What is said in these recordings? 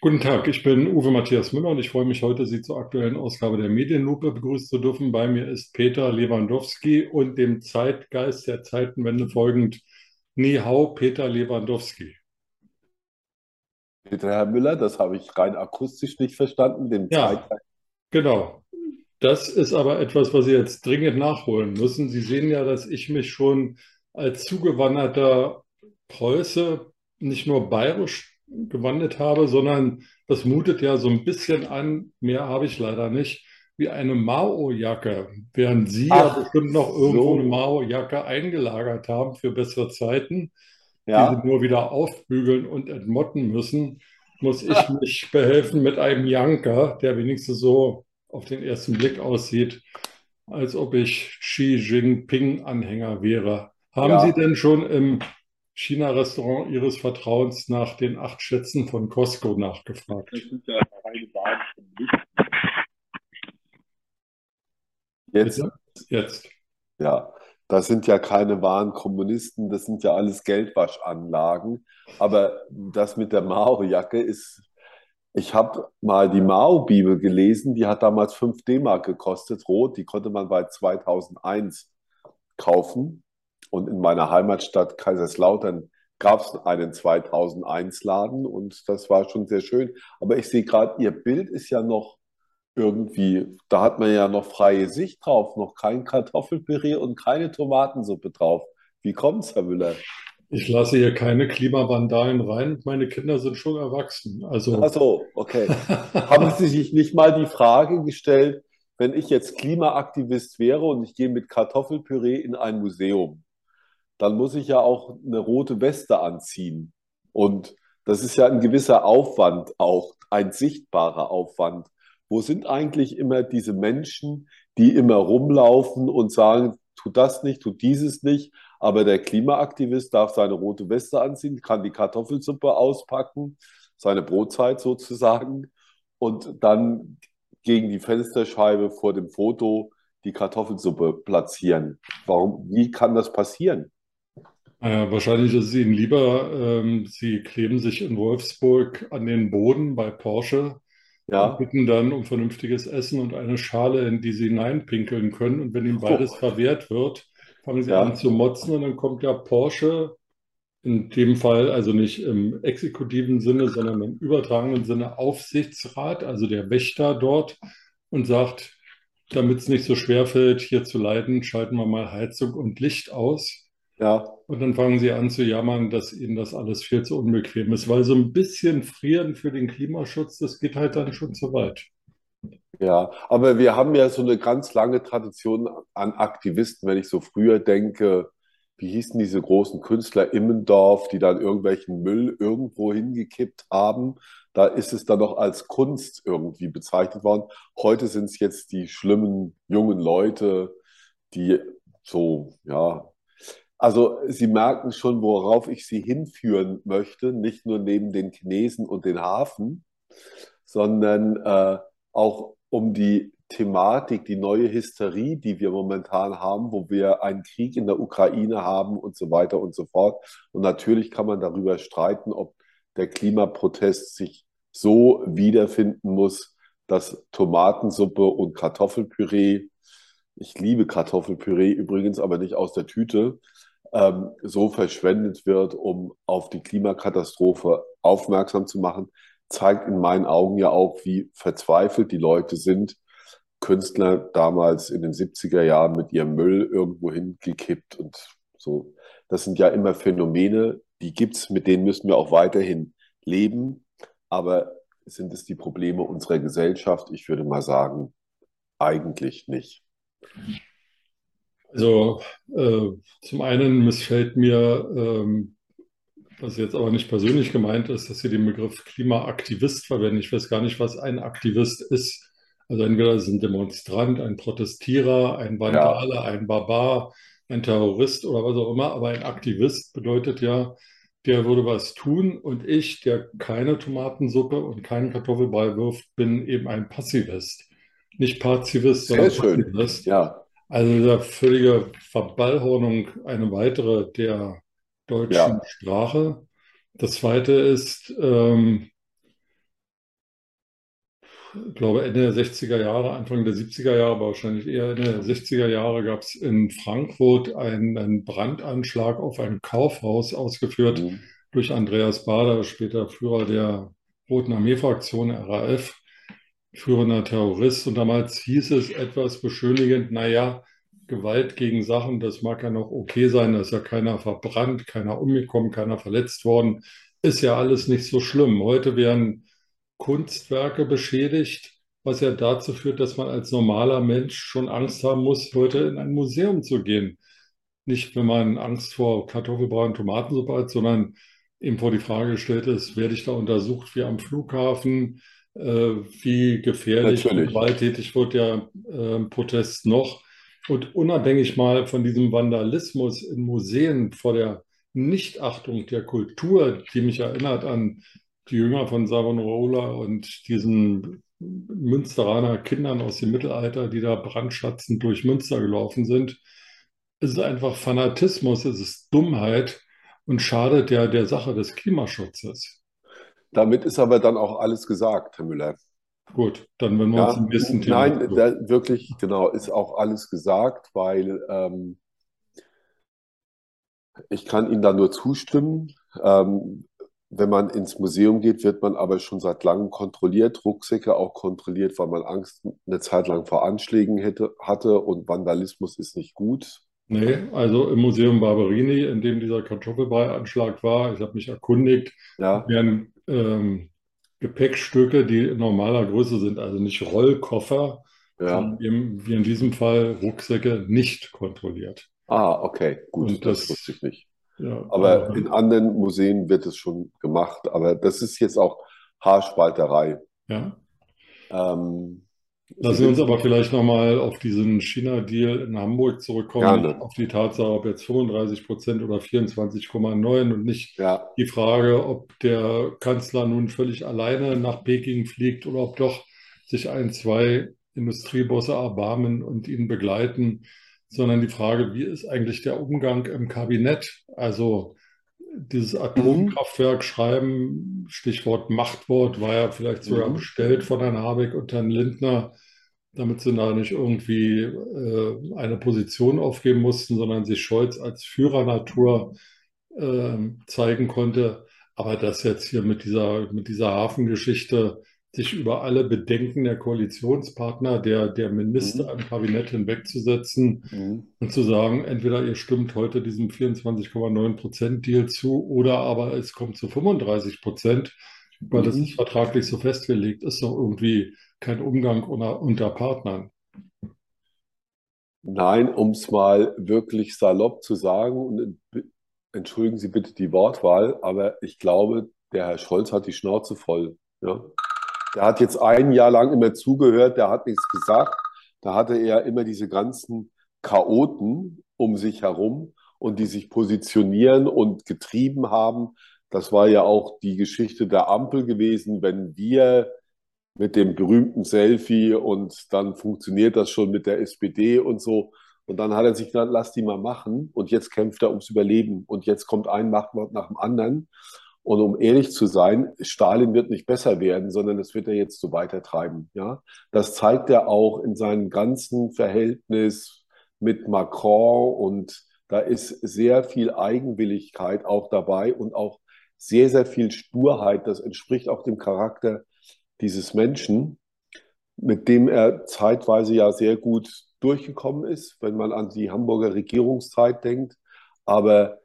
Guten Tag, ich bin Uwe Matthias Müller und ich freue mich heute, Sie zur aktuellen Ausgabe der Medienlupe begrüßen zu dürfen. Bei mir ist Peter Lewandowski und dem Zeitgeist der Zeitenwende folgend Ni Hao Peter Lewandowski. Bitte, Herr Müller, das habe ich rein akustisch nicht verstanden, den Ja, Zeitgeist. genau. Das ist aber etwas, was Sie jetzt dringend nachholen müssen. Sie sehen ja, dass ich mich schon als zugewanderter Preuße nicht nur bayerisch gewandelt habe, sondern das mutet ja so ein bisschen an, mehr habe ich leider nicht, wie eine Mao-Jacke, während Sie ja Ach, bestimmt noch irgendwo eine so, Mao-Jacke eingelagert haben für bessere Zeiten, die Sie ja. nur wieder aufbügeln und entmotten müssen, muss ich mich behelfen mit einem Janker, der wenigstens so auf den ersten Blick aussieht, als ob ich Xi Jinping-Anhänger wäre. Haben Sie Ja, denn schon im China-Restaurant Ihres Vertrauens nach den acht Schätzen von Costco das nachgefragt? sind ja keine Kommunisten. Jetzt? Jetzt. ja, das sind ja keine wahren Kommunisten, das sind ja alles Geldwaschanlagen. Aber das mit der Mao-Jacke ist, ich habe mal die Mao-Bibel gelesen, die hat damals 5 D-Mark gekostet, rot, die konnte man bei 2001 kaufen. Und in meiner Heimatstadt Kaiserslautern gab es einen 2001-Laden und das war schon sehr schön. Aber ich sehe gerade, Ihr Bild ist ja noch irgendwie, da hat man ja noch freie Sicht drauf, noch kein Kartoffelpüree und keine Tomatensuppe drauf. Wie kommt's, Herr Müller? Ich lasse hier keine Klimavandalen rein. Meine Kinder sind schon erwachsen. Ach Also, so, okay. Haben Sie sich nicht mal die Frage gestellt, wenn ich jetzt Klimaaktivist wäre und ich gehe mit Kartoffelpüree in ein Museum? Dann muss ich ja auch eine rote Weste anziehen. Und das ist ja ein gewisser Aufwand auch, ein sichtbarer Aufwand. Wo sind eigentlich immer diese Menschen, die immer rumlaufen und sagen, tu das nicht, tu dieses nicht, aber der Klimaaktivist darf seine rote Weste anziehen, kann die Kartoffelsuppe auspacken, seine Brotzeit sozusagen, und dann gegen die Fensterscheibe vor dem Foto die Kartoffelsuppe platzieren. Warum, wie kann das passieren? Äh, wahrscheinlich ist es Ihnen lieber, ähm, Sie kleben sich in Wolfsburg an den Boden bei Porsche und Ja, bitten dann um vernünftiges Essen und eine Schale, in die Sie hineinpinkeln können. Und wenn Ihnen beides oh, verwehrt wird, fangen Sie an ja, zu motzen und dann kommt ja Porsche in dem Fall also nicht im exekutiven Sinne, sondern im übertragenen Sinne Aufsichtsrat, also der Wächter dort und sagt, damit es nicht so schwer fällt, hier zu leiden, schalten wir mal Heizung und Licht aus. Ja, Und dann fangen sie an zu jammern, dass ihnen das alles viel zu unbequem ist, weil so ein bisschen frieren für den Klimaschutz, das geht halt dann schon zu weit. ja. Aber wir haben ja so eine ganz lange Tradition an Aktivisten, wenn ich so früher denke, wie hießen diese großen Künstler Immendorf, die dann irgendwelchen Müll irgendwo hingekippt haben. Da ist es dann noch als Kunst irgendwie bezeichnet worden. Heute sind es jetzt die schlimmen jungen Leute, die so, ja, Also Sie merken schon, worauf ich Sie hinführen möchte, nicht nur neben den Chinesen und den Hafen, sondern äh, auch um die Thematik, die neue Hysterie, die wir momentan haben, wo wir einen Krieg in der Ukraine haben und so weiter und so fort. Und natürlich kann man darüber streiten, ob der Klimaprotest sich so wiederfinden muss, dass Tomatensuppe und Kartoffelpüree, ich liebe Kartoffelpüree übrigens, aber nicht aus der Tüte, ähm, so verschwendet wird, um auf die Klimakatastrophe aufmerksam zu machen, zeigt in meinen Augen ja auch, wie verzweifelt die Leute sind. Künstler damals in den 70er Jahren mit ihrem Müll irgendwo hingekippt und so. Das sind ja immer Phänomene, die gibt es, mit denen müssen wir auch weiterhin leben. Aber sind es die Probleme unserer Gesellschaft? Ich würde mal sagen, eigentlich nicht. Also äh, zum einen missfällt mir, ähm, was jetzt aber nicht persönlich gemeint ist, dass Sie den Begriff Klimaaktivist verwenden. Ich weiß gar nicht, was ein Aktivist ist. Also entweder ist es ein Demonstrant, ein Protestierer, ein Ja, Vandale, ein Barbar, ein Terrorist oder was auch immer. Aber ein Aktivist bedeutet ja, der würde was tun und ich, der keine Tomatensuppe und keinen Kartoffelbrei wirft, bin eben ein Passivist. Nicht sehr sondern schön. Passivist. Ja, Also diese völlige Verballhornung, eine weitere der deutschen ja, Sprache. Das zweite ist, ähm, ich glaube Ende der 60er Jahre, Anfang der 70er Jahre, aber wahrscheinlich eher Ende der 60er Jahre gab es in Frankfurt einen, Brandanschlag auf ein Kaufhaus, ausgeführt Mhm. durch Andreas Baader, später Führer der Roten Armee-Fraktion RAF, führender Terrorist. Und damals hieß es etwas beschönigend, naja, Gewalt gegen Sachen, das mag ja noch okay sein, da ist ja keiner verbrannt, keiner umgekommen, keiner verletzt worden, ist ja alles nicht so schlimm. Heute werden Kunstwerke beschädigt, was ja dazu führt, dass man als normaler Mensch schon Angst haben muss, heute in ein Museum zu gehen. Nicht, wenn man Angst vor Kartoffelbrei und Tomatensuppe hat, sondern eben vor die Frage gestellt ist, werde ich da untersucht wie am Flughafen? Äh, wie gefährlich und Natürlich. gewalttätig wird der äh, Protest noch? Und unabhängig mal von diesem Vandalismus in Museen vor der Nichtachtung der Kultur, die mich erinnert an die Jünger von Savonarola und diesen Münsteraner Kindern aus dem Mittelalter, die da brandschatzend durch Münster gelaufen sind. Es ist einfach Fanatismus, es ist Dummheit und schadet ja der Sache des Klimaschutzes. Damit ist aber dann auch alles gesagt, Herr Müller. Gut, dann wenn wir uns Ja, im nächsten Thema nein, da, wirklich, genau, ist auch alles gesagt, weil ähm, ich kann Ihnen da nur zustimmen. Ähm, wenn man ins Museum geht, wird man aber schon seit langem kontrolliert, Rucksäcke auch kontrolliert, weil man Angst eine Zeit lang vor Anschlägen hätte, hatte und Vandalismus ist nicht gut. Nee, also im Museum Barberini, in dem dieser Kartoffelbrei-Anschlag war, ich habe mich erkundigt, Ja, werden ähm, Gepäckstücke, die in normaler Größe sind, also nicht Rollkoffer, ja. eben, wie in diesem Fall Rucksäcke, nicht kontrolliert. Ah, okay, gut, Und das das, wusste ich nicht. ja, Aber äh, in anderen Museen wird es schon gemacht, aber das ist jetzt auch Haarspalterei. ja. Ähm, Lassen Sie wir uns aber vielleicht nochmal auf diesen China-Deal in Hamburg zurückkommen, gerne. auf die Tatsache, ob jetzt 35 Prozent oder 24,9 und nicht Ja, die Frage, ob der Kanzler nun völlig alleine nach Peking fliegt oder ob doch sich ein, zwei Industriebosse erbarmen und ihn begleiten, sondern die Frage, wie ist eigentlich der Umgang im Kabinett? Also dieses mhm, Atomkraftwerk schreiben, Stichwort Machtwort, war ja vielleicht sogar mhm, bestellt von Herrn Habeck und Herrn Lindner, damit sie da nicht irgendwie äh, eine Position aufgeben mussten, sondern sich Scholz als Führernatur ähm, zeigen konnte. Aber dass jetzt hier mit dieser, mit dieser Hafengeschichte sich über alle Bedenken der Koalitionspartner, der, der Minister mhm, im Kabinett hinwegzusetzen mhm, und zu sagen, entweder ihr stimmt heute diesem 24,9 Prozent Deal zu oder aber es kommt zu 35 Prozent, weil das ist mhm. vertraglich so festgelegt, ist doch irgendwie kein Umgang unter, unter Partnern. Nein, um es mal wirklich salopp zu sagen, und entschuldigen Sie bitte die Wortwahl, aber ich glaube, der Herr Scholz hat die Schnauze voll. Ja? Der hat jetzt ein Jahr lang immer zugehört, der hat nichts gesagt. Da hatte er immer diese ganzen Chaoten um sich herum und die sich positionieren und getrieben haben. Das war ja auch die Geschichte der Ampel gewesen, wenn wir mit dem berühmten Selfie und dann funktioniert das schon mit der SPD und so. Und dann hat er sich gesagt, lass die mal machen. Und jetzt kämpft er ums Überleben. Und jetzt kommt ein Machtwort nach dem anderen. Und um ehrlich zu sein, Stalin wird nicht besser werden, sondern das wird er jetzt so weitertreiben. Ja, das zeigt er auch in seinem ganzen Verhältnis mit Macron und da ist sehr viel Eigenwilligkeit auch dabei und auch sehr, sehr viel Sturheit. Das entspricht auch dem Charakter dieses Menschen, mit dem er zeitweise ja sehr gut durchgekommen ist, wenn man an die Hamburger Regierungszeit denkt. Aber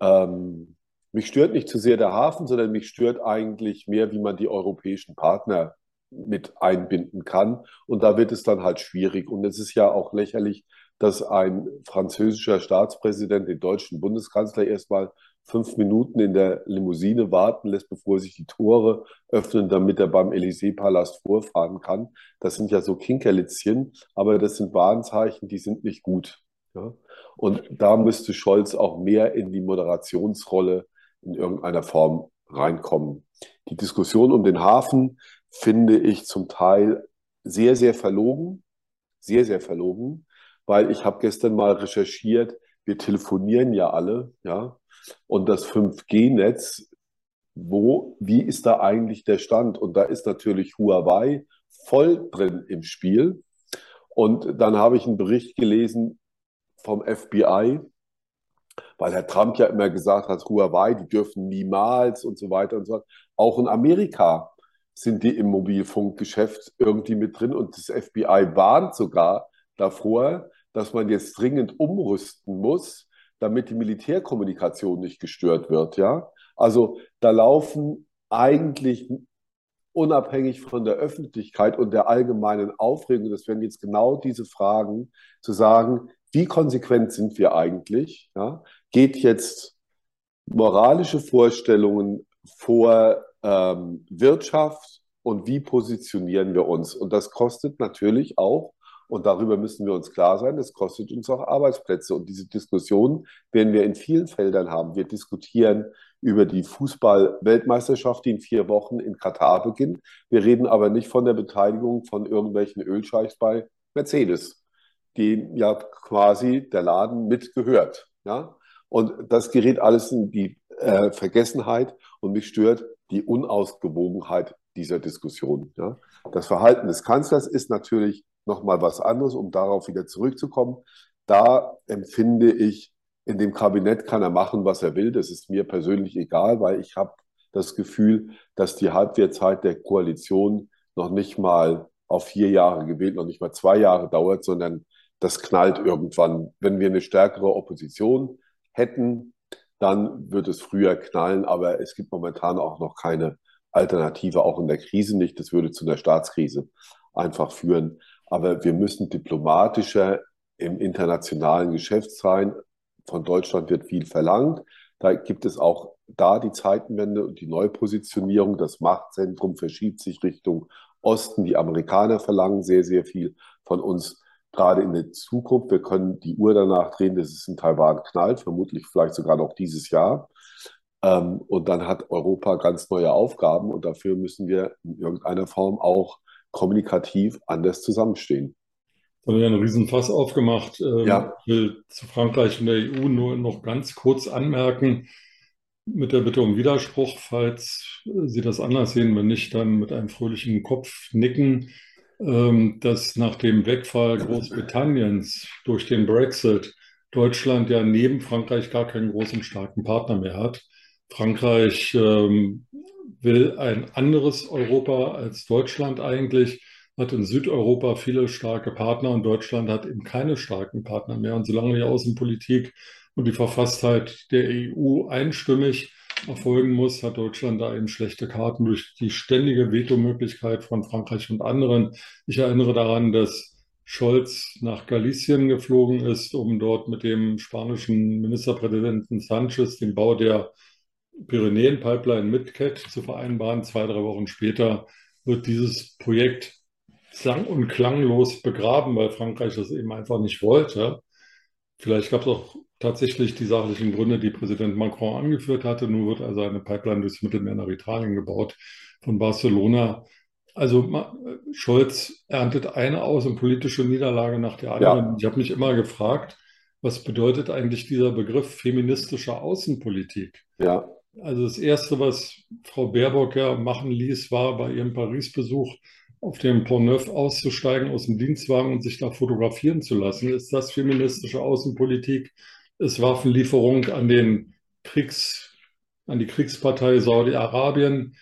ähm, mich stört nicht zu sehr der Hafen, sondern mich stört eigentlich mehr, wie man die europäischen Partner mit einbinden kann. Und da wird es dann halt schwierig. Und es ist ja auch lächerlich, dass ein französischer Staatspräsident den deutschen Bundeskanzler erstmal fünf Minuten in der Limousine warten lässt, bevor sich die Tore öffnen, damit er beim Élysée-Palast vorfahren kann. Das sind ja so Kinkerlitzchen, aber das sind Warnzeichen, die sind nicht gut. Ja? Und da müsste Scholz auch mehr in die Moderationsrolle in irgendeiner Form reinkommen. Die Diskussion um den Hafen finde ich zum Teil sehr, sehr verlogen, sehr, sehr verlogen, weil ich habe gestern mal recherchiert, wir telefonieren ja alle, ja, und das 5G-Netz, wo, wie ist da eigentlich der Stand? Und da ist natürlich Huawei voll drin im Spiel. Und dann habe ich einen Bericht gelesen vom FBI, weil Herr Trump ja immer gesagt hat, Huawei, die dürfen niemals und so weiter und so fort. Auch in Amerika sind die im Mobilfunkgeschäft irgendwie mit drin und das FBI warnt sogar davor, dass man jetzt dringend umrüsten muss, damit die Militärkommunikation nicht gestört wird, ja. Also da laufen eigentlich unabhängig von der Öffentlichkeit und der allgemeinen Aufregung, das wären jetzt genau diese Fragen, zu sagen, wie konsequent sind wir eigentlich? Ja? Geht jetzt moralische Vorstellungen vor ähm, Wirtschaft und wie positionieren wir uns? Und das kostet natürlich auch, und darüber müssen wir uns klar sein, das kostet uns auch Arbeitsplätze. Und diese Diskussion werden wir in vielen Feldern haben. Wir diskutieren über die Fußball-Weltmeisterschaft, die in vier Wochen in Katar beginnt. Wir reden aber nicht von der Beteiligung von irgendwelchen Ölscheichs bei Mercedes, die ja quasi der Laden mitgehört. Ja? Und das gerät alles in die äh, Vergessenheit und mich stört die Unausgewogenheit dieser Diskussion. Ja? Das Verhalten des Kanzlers ist natürlich nochmal was anderes, um darauf wieder zurückzukommen. Da empfinde ich, in dem Kabinett kann er machen, was er will. Das ist mir persönlich egal, weil ich habe das Gefühl, dass die Halbwertzeit der Koalition noch nicht mal auf vier Jahre gewählt, noch nicht mal zwei Jahre dauert, sondern das knallt irgendwann. Wenn wir eine stärkere Opposition hätten, dann wird es früher knallen, aber es gibt momentan auch noch keine Alternative, auch in der Krise nicht. Das würde zu einer Staatskrise einfach führen. Aber wir müssen diplomatischer im internationalen Geschäft sein. Von Deutschland wird viel verlangt. Da gibt es auch da die Zeitenwende und die Neupositionierung. Das Machtzentrum verschiebt sich Richtung Osten. Die Amerikaner verlangen sehr, sehr viel von uns, gerade in der Zukunft. Wir können die Uhr danach drehen, dass es in Taiwan knallt, vermutlich vielleicht sogar noch dieses Jahr. Ähm, und dann hat Europa ganz neue Aufgaben und dafür müssen wir in irgendeiner Form auch kommunikativ anders zusammenstehen. Da haben wir einen Riesenfass aufgemacht. Ähm, ja. Ich will zu Frankreich und der EU nur noch ganz kurz anmerken, mit der Bitte um Widerspruch, falls Sie das anders sehen, wenn nicht, dann mit einem fröhlichen Kopf nicken, ähm, dass nach dem Wegfall Großbritanniens durch den Brexit Deutschland ja neben Frankreich gar keinen großen starken Partner mehr hat. Frankreich ähm, will ein anderes Europa als Deutschland eigentlich, hat in Südeuropa viele starke Partner und Deutschland hat eben keine starken Partner mehr. Und solange die Außenpolitik und die Verfasstheit der EU einstimmig erfolgen muss, hat Deutschland da eben schlechte Karten durch die ständige Vetomöglichkeit von Frankreich und anderen. Ich erinnere daran, dass Scholz nach Galicien geflogen ist, um dort mit dem spanischen Ministerpräsidenten Sanchez den Bau der Pyrenäen-Pipeline mit CAT zu vereinbaren. Zwei, drei Wochen später wird dieses Projekt sang- und klanglos begraben, weil Frankreich das eben einfach nicht wollte. Vielleicht gab es auch tatsächlich die sachlichen Gründe, die Präsident Macron angeführt hatte. Nun wird also eine Pipeline durchs Mittelmeer nach Italien gebaut von Barcelona. Also Scholz erntet eine außenpolitische Niederlage nach der anderen. Ja. Ich habe mich immer gefragt, was bedeutet eigentlich dieser Begriff feministische Außenpolitik? Ja. Also das Erste, was Frau Baerbock ja machen ließ, war bei ihrem Paris-Besuch auf dem Pont Neuf auszusteigen aus dem Dienstwagen und sich da fotografieren zu lassen. Ist das feministische Außenpolitik? Ist Waffenlieferung an den Kriegs, an die Kriegspartei Saudi-Arabien,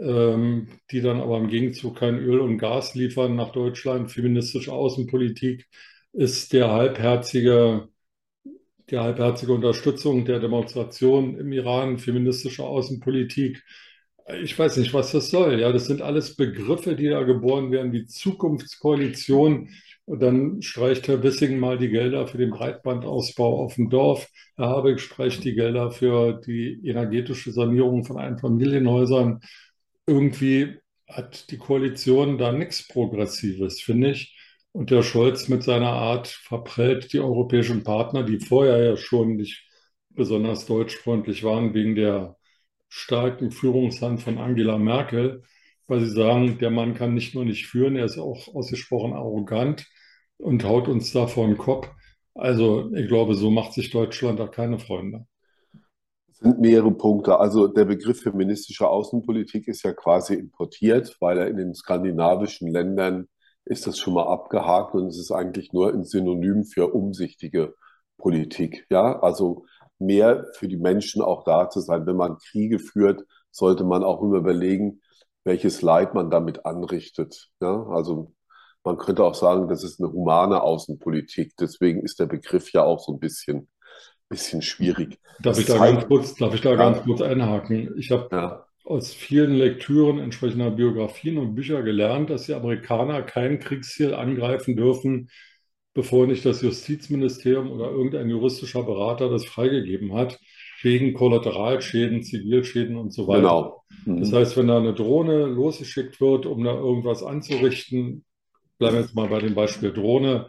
ähm, die dann aber im Gegenzug kein Öl und Gas liefern nach Deutschland? Feministische Außenpolitik ist der halbherzige die halbherzige Unterstützung der Demonstration im Iran, feministische Außenpolitik. Ich weiß nicht, was das soll. Ja, das sind alles Begriffe, die da geboren werden, wie Zukunftskoalition. Und dann streicht Herr Wissing mal die Gelder für den Breitbandausbau auf dem Dorf. Herr Habeck streicht die Gelder für die energetische Sanierung von Einfamilienhäusern. Irgendwie hat die Koalition da nichts Progressives, finde ich. Und der Scholz mit seiner Art verprellt die europäischen Partner, die vorher ja schon nicht besonders deutschfreundlich waren, wegen der starken Führungshand von Angela Merkel, weil sie sagen, der Mann kann nicht nur nicht führen, er ist auch ausgesprochen arrogant und haut uns da vor den Kopf. Also ich glaube, so macht sich Deutschland da keine Freunde. Das sind mehrere Punkte. Also der Begriff feministische Außenpolitik ist ja quasi importiert, weil er in den skandinavischen Ländern ist das schon mal abgehakt und es ist eigentlich nur ein Synonym für umsichtige Politik. Ja, also mehr für die Menschen auch da zu sein. Wenn man Kriege führt, sollte man auch immer überlegen, welches Leid man damit anrichtet. Ja, also man könnte auch sagen, das ist eine humane Außenpolitik. Deswegen ist der Begriff ja auch so ein bisschen bisschen schwierig. Darf ich da ganz kurz, darf ich da ja. ganz kurz einhaken? Ich habe ja. aus vielen Lektüren entsprechender Biografien und Bücher gelernt, dass die Amerikaner kein Kriegsziel angreifen dürfen, bevor nicht das Justizministerium oder irgendein juristischer Berater das freigegeben hat, wegen Kollateralschäden, Zivilschäden und so weiter. Genau. Mhm. Das heißt, wenn da eine Drohne losgeschickt wird, um da irgendwas anzurichten, bleiben wir jetzt mal bei dem Beispiel Drohne,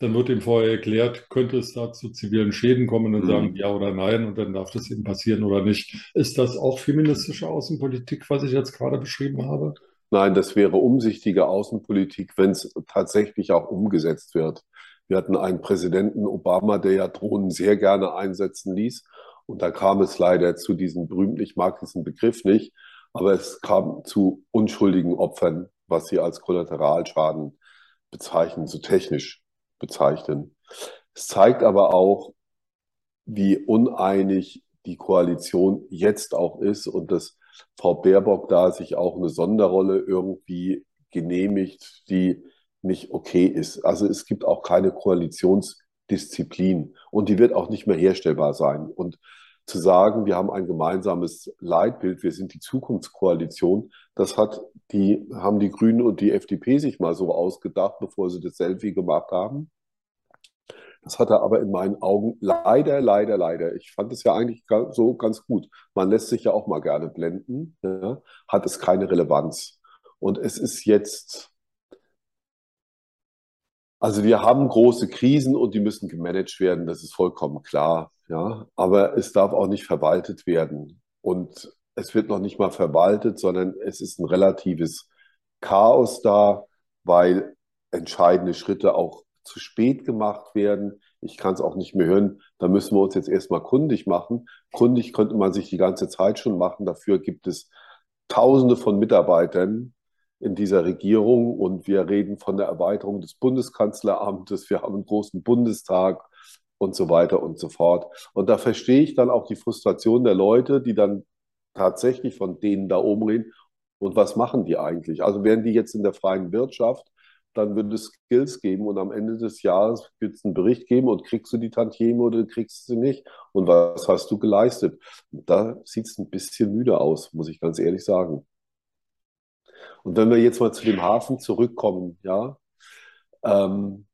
dann wird ihm vorher erklärt, könnte es da zu zivilen Schäden kommen und mhm. sagen ja oder nein und dann darf das eben passieren oder nicht. Ist das auch feministische Außenpolitik, was ich jetzt gerade beschrieben habe? Nein, das wäre umsichtige Außenpolitik, wenn es tatsächlich auch umgesetzt wird. Wir hatten einen Präsidenten Obama, der ja Drohnen sehr gerne einsetzen ließ. Und da kam es leider zu diesem berühmten, ich mag diesen Begriff nicht, aber es kam zu unschuldigen Opfern, was sie als Kollateralschaden bezeichnen, so technisch bezeichnen. Es zeigt aber auch, wie uneinig die Koalition jetzt auch ist und dass Frau Baerbock da sich auch eine Sonderrolle irgendwie genehmigt, die nicht okay ist. Also es gibt auch keine Koalitionsdisziplin und die wird auch nicht mehr herstellbar sein. Und zu sagen, wir haben ein gemeinsames Leitbild, wir sind die Zukunftskoalition, das hat die, haben die Grünen und die FDP sich mal so ausgedacht, bevor sie das Selfie gemacht haben. Das hat er aber in meinen Augen leider, leider, leider. Ich fand es ja eigentlich so ganz gut. Man lässt sich ja auch mal gerne blenden, ja, hat es keine Relevanz. Und es ist jetzt, also wir haben große Krisen und die müssen gemanagt werden, das ist vollkommen klar. Ja, aber es darf auch nicht verwaltet werden. Und es wird noch nicht mal verwaltet, sondern es ist ein relatives Chaos da, weil entscheidende Schritte auch zu spät gemacht werden. Ich kann es auch nicht mehr hören. Da müssen wir uns jetzt erstmal kundig machen. Kundig könnte man sich die ganze Zeit schon machen. Dafür gibt es Tausende von Mitarbeitern in dieser Regierung und wir reden von der Erweiterung des Bundeskanzleramtes. Wir haben einen großen Bundestag und so weiter und so fort. Und da verstehe ich dann auch die Frustration der Leute, die dann tatsächlich von denen da oben reden. Und was machen die eigentlich? Also werden die jetzt in der freien Wirtschaft dann wird es Skills geben und am Ende des Jahres wird es einen Bericht geben und kriegst du die Tantieme oder kriegst du sie nicht und was hast du geleistet. da sieht es ein bisschen müde aus, muss ich ganz ehrlich sagen. Und wenn wir jetzt mal zu dem Hafen zurückkommen, ja, ähm,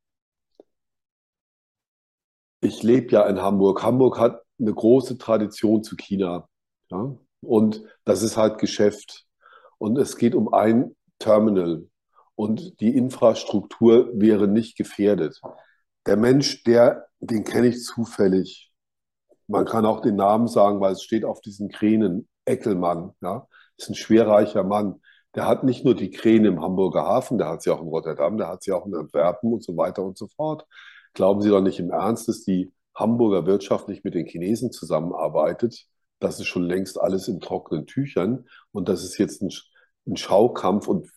ich lebe ja in Hamburg. Hamburg hat eine große Tradition zu China. Ja? Und das ist halt Geschäft. Und es geht um ein Terminal und die Infrastruktur wäre nicht gefährdet. Der Mensch, der, den kenne ich zufällig. Man kann auch den Namen sagen, weil es steht auf diesen Kränen. Eckelmann, ja, ist ein schwerreicher Mann. Der hat nicht nur die Kräne im Hamburger Hafen, der hat sie auch in Rotterdam, der hat sie auch in Antwerpen und so weiter und so fort. Glauben Sie doch nicht im Ernst, dass die Hamburger Wirtschaft nicht mit den Chinesen zusammenarbeitet? Das ist schon längst alles in trockenen Tüchern und das ist jetzt ein, ein Schaukampf und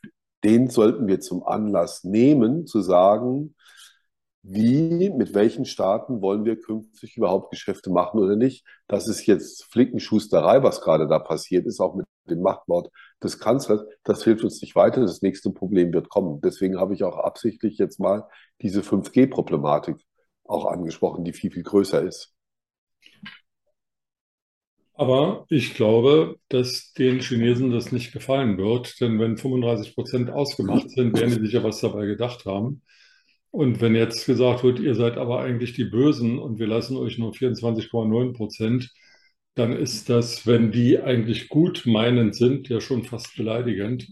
den sollten wir zum Anlass nehmen, zu sagen, wie, mit welchen Staaten wollen wir künftig überhaupt Geschäfte machen oder nicht. Das ist jetzt Flickenschusterei, was gerade da passiert ist, auch mit dem Machtwort des Kanzlers. Das hilft uns nicht weiter. Das nächste Problem wird kommen. Deswegen habe ich auch absichtlich jetzt mal diese 5G-Problematik auch angesprochen, die viel, viel größer ist. Aber ich glaube, dass den Chinesen das nicht gefallen wird, denn wenn 35 Prozent ausgemacht sind, werden die sicher was dabei gedacht haben. Und wenn jetzt gesagt wird, ihr seid aber eigentlich die Bösen und wir lassen euch nur 24,9 Prozent, dann ist das, wenn die eigentlich gut meinend sind, ja schon fast beleidigend.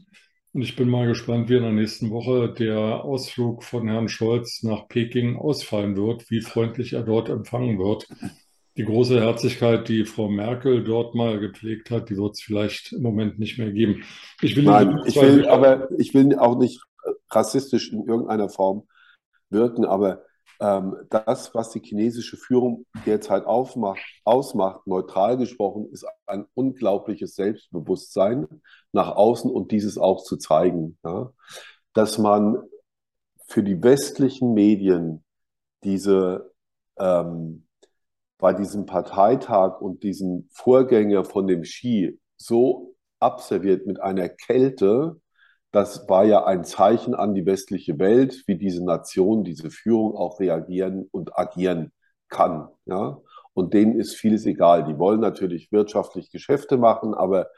Und ich bin mal gespannt, wie in der nächsten Woche der Ausflug von Herrn Scholz nach Peking ausfallen wird, wie freundlich er dort empfangen wird die große Herzlichkeit, die Frau Merkel dort mal gepflegt hat, die wird es vielleicht im Moment nicht mehr geben. Ich will, Nein, ich will aber ich will auch nicht rassistisch in irgendeiner Form wirken, aber das, was die chinesische Führung derzeit aufmacht, ausmacht, neutral gesprochen, ist ein unglaubliches Selbstbewusstsein nach außen und dieses auch zu zeigen. Ja? Dass man für die westlichen Medien diese ähm, bei diesem Parteitag und diesen Vorgänger von dem Ski so abserviert mit einer Kälte, das war ja ein Zeichen an die westliche Welt, wie diese Nation, diese Führung auch reagieren und agieren kann. Ja? Und denen ist vieles egal. Die wollen natürlich wirtschaftlich Geschäfte machen, aber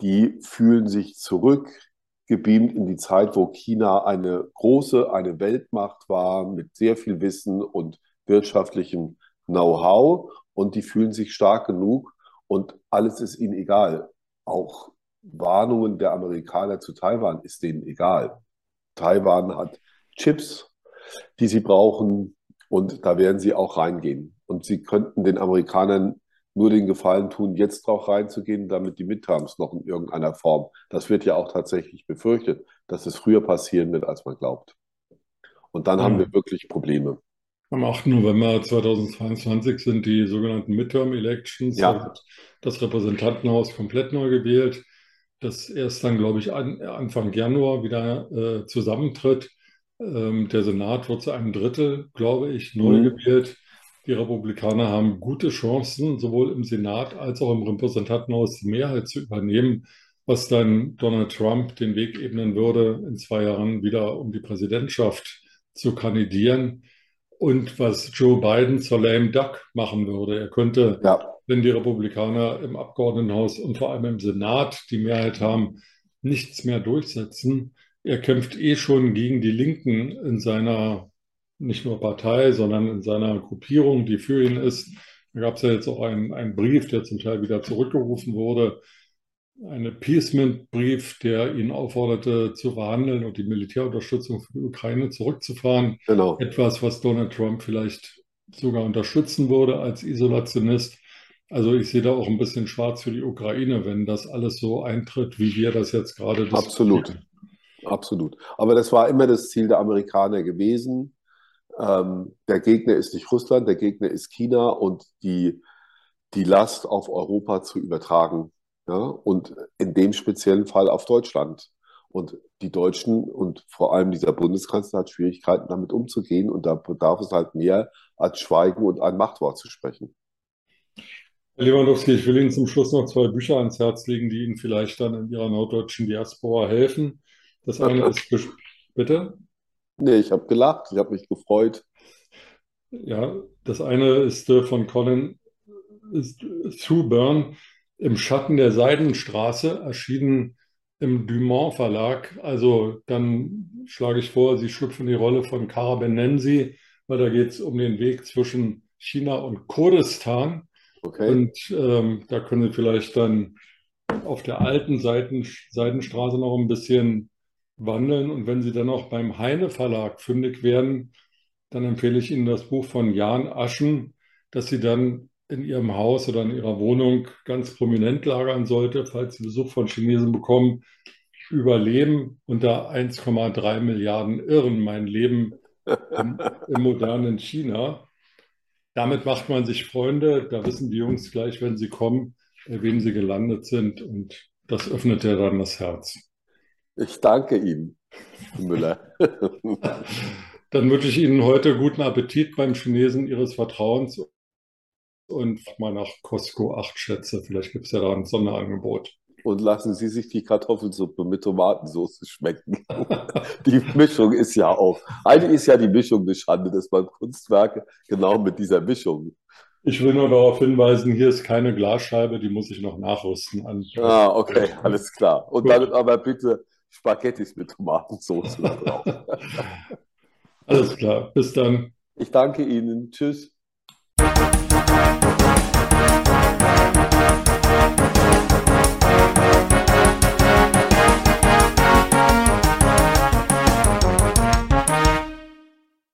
die fühlen sich zurückgebeamt in die Zeit, wo China eine große, eine Weltmacht war mit sehr viel Wissen und wirtschaftlichem Know-how und die fühlen sich stark genug und alles ist ihnen egal. Auch Warnungen der Amerikaner zu Taiwan ist denen egal. Taiwan hat Chips, die sie brauchen und da werden sie auch reingehen. Und sie könnten den Amerikanern nur den Gefallen tun, jetzt drauf reinzugehen, damit die Midterms noch in irgendeiner Form. Das wird ja auch tatsächlich befürchtet, dass es früher passieren wird, als man glaubt. Und dann mhm. haben wir wirklich Probleme. Am 8. November 2022 sind die sogenannten Midterm Elections. Ja. Das Repräsentantenhaus komplett neu gewählt das erst dann, glaube ich, an, Anfang Januar wieder äh, zusammentritt. Ähm, der Senat wird zu einem Drittel, glaube ich, neu mhm. gewählt. Die Republikaner haben gute Chancen, sowohl im Senat als auch im Repräsentantenhaus die Mehrheit zu übernehmen, was dann Donald Trump den Weg ebnen würde, in zwei Jahren wieder um die Präsidentschaft zu kandidieren und was Joe Biden zur lame duck machen würde. Er könnte ja wenn die Republikaner im Abgeordnetenhaus und vor allem im Senat die Mehrheit haben, nichts mehr durchsetzen. Er kämpft eh schon gegen die Linken in seiner nicht nur Partei, sondern in seiner Gruppierung, die für ihn ist. Da gab es ja jetzt auch einen, einen Brief, der zum Teil wieder zurückgerufen wurde, ein Appeasement-Brief, der ihn aufforderte zu verhandeln und die Militärunterstützung für die Ukraine zurückzufahren. Genau. Etwas, was Donald Trump vielleicht sogar unterstützen würde als Isolationist. Also ich sehe da auch ein bisschen schwarz für die Ukraine, wenn das alles so eintritt, wie wir das jetzt gerade Absolut, absolut. Aber das war immer das Ziel der Amerikaner gewesen. Ähm, der Gegner ist nicht Russland, der Gegner ist China und die, die Last auf Europa zu übertragen. Ja? Und in dem speziellen Fall auf Deutschland. Und die Deutschen und vor allem dieser Bundeskanzler hat Schwierigkeiten damit umzugehen und da bedarf es halt mehr als Schweigen und ein Machtwort zu sprechen. Herr Lewandowski, ich will Ihnen zum Schluss noch zwei Bücher ans Herz legen, die Ihnen vielleicht dann in Ihrer norddeutschen Diaspora helfen. Das eine ist, bitte? Nee, ich habe gelacht, ich habe mich gefreut. Ja, das eine ist äh, von Colin Thuburn, Im Schatten der Seidenstraße, erschienen im Dumont Verlag. Also dann schlage ich vor, Sie schlüpfen die Rolle von Cara Benensi, weil da geht es um den Weg zwischen China und Kurdistan. Okay. Und ähm, da können Sie vielleicht dann auf der alten Seiten, Seidenstraße noch ein bisschen wandeln. Und wenn Sie dann auch beim Heine Verlag fündig werden, dann empfehle ich Ihnen das Buch von Jan Aschen, das Sie dann in Ihrem Haus oder in Ihrer Wohnung ganz prominent lagern sollte, falls Sie Besuch von Chinesen bekommen. Überleben unter 1,3 Milliarden Irren, mein Leben im, im modernen China. Damit macht man sich Freunde. Da wissen die Jungs gleich, wenn sie kommen, bei wem sie gelandet sind. Und das öffnet ja dann das Herz. Ich danke Ihnen, Müller. dann wünsche ich Ihnen heute guten Appetit beim Chinesen Ihres Vertrauens und mal nach Costco 8 Schätze. Vielleicht gibt es ja da ein Sonderangebot und lassen Sie sich die Kartoffelsuppe mit Tomatensauce schmecken. die Mischung ist ja auch. Eigentlich ist ja die Mischung eine Schande, dass man Kunstwerke genau mit dieser Mischung. Ich will nur darauf hinweisen, hier ist keine Glasscheibe, die muss ich noch nachrüsten. ah, okay, alles klar. Und Gut. dann aber bitte Spaghettis mit Tomatensauce drauf. alles klar, bis dann. Ich danke Ihnen. Tschüss.